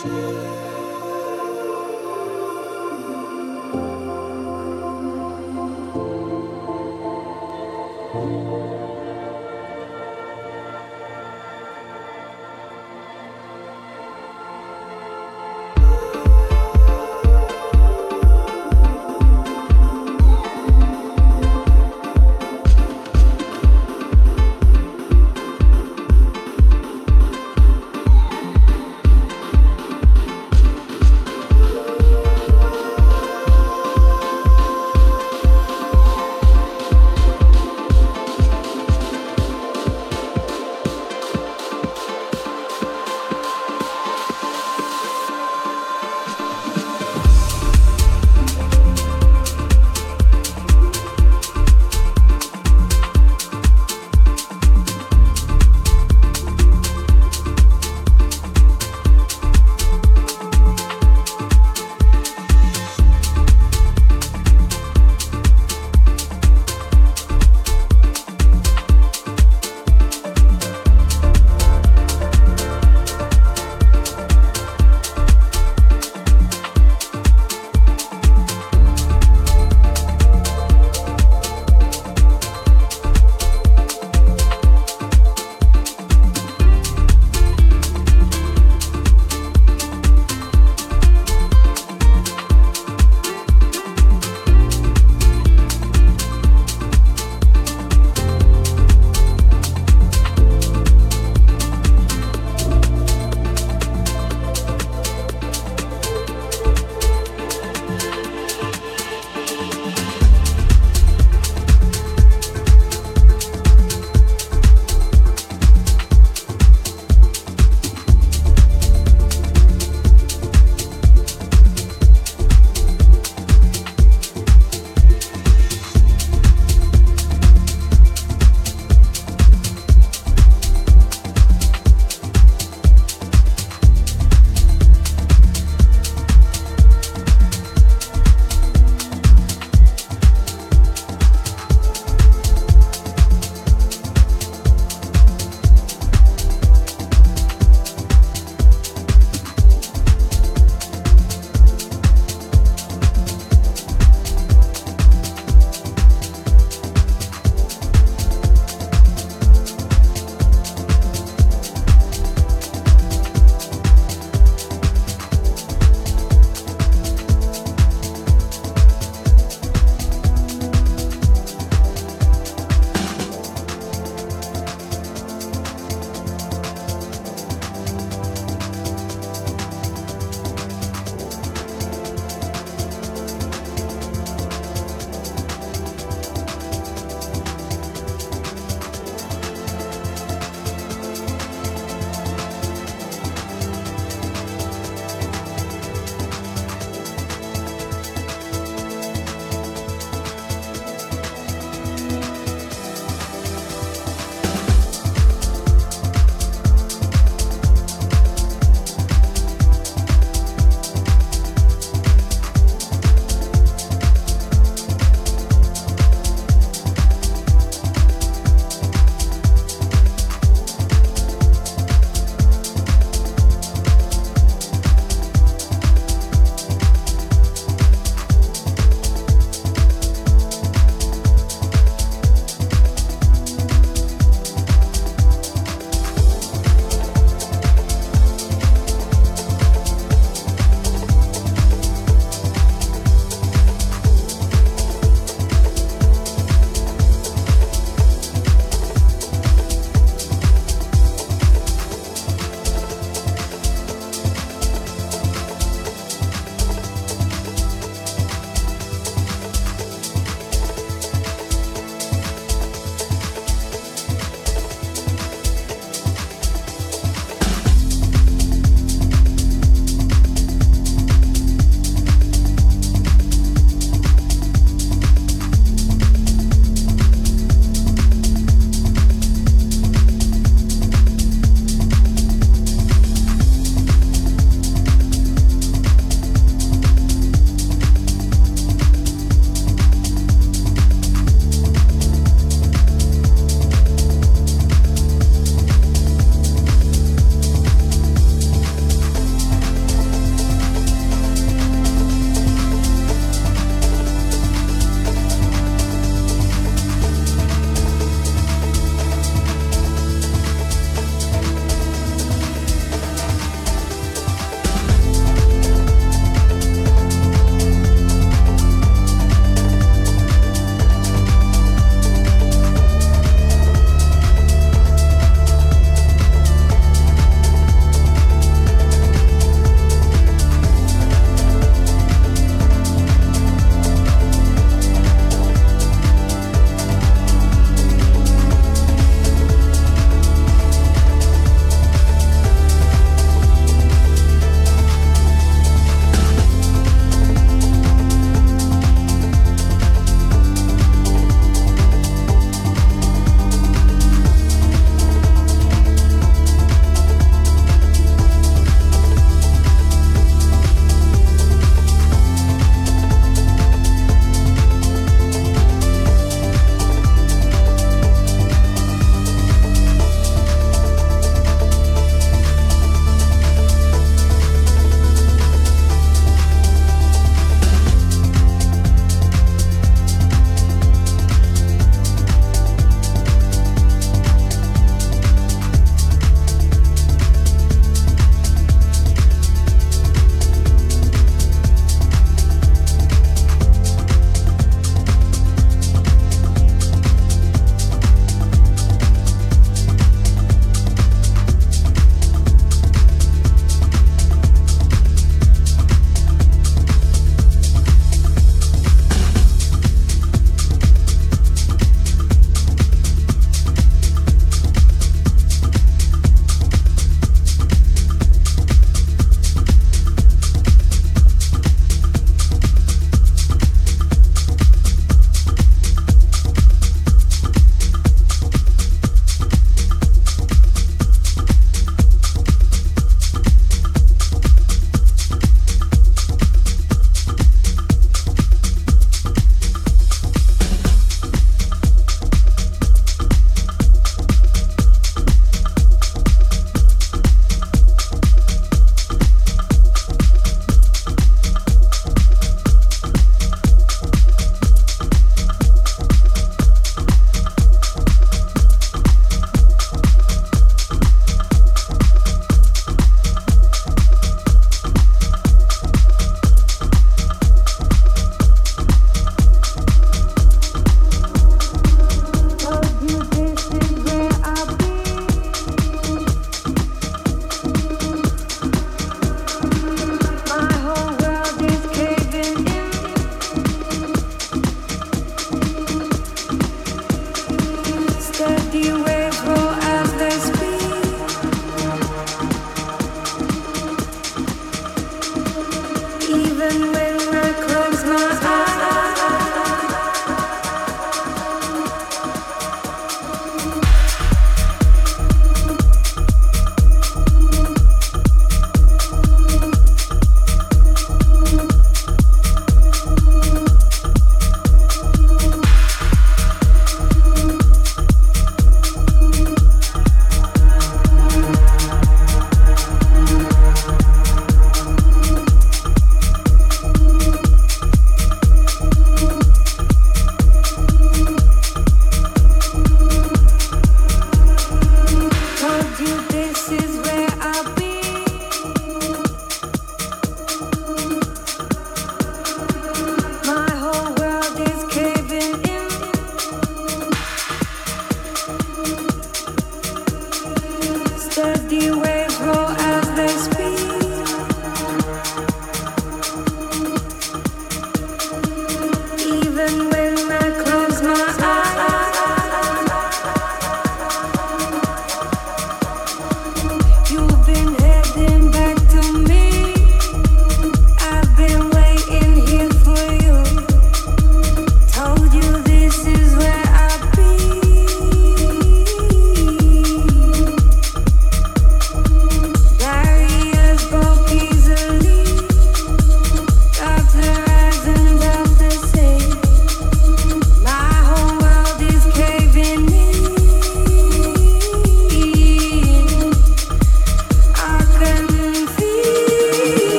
Sure.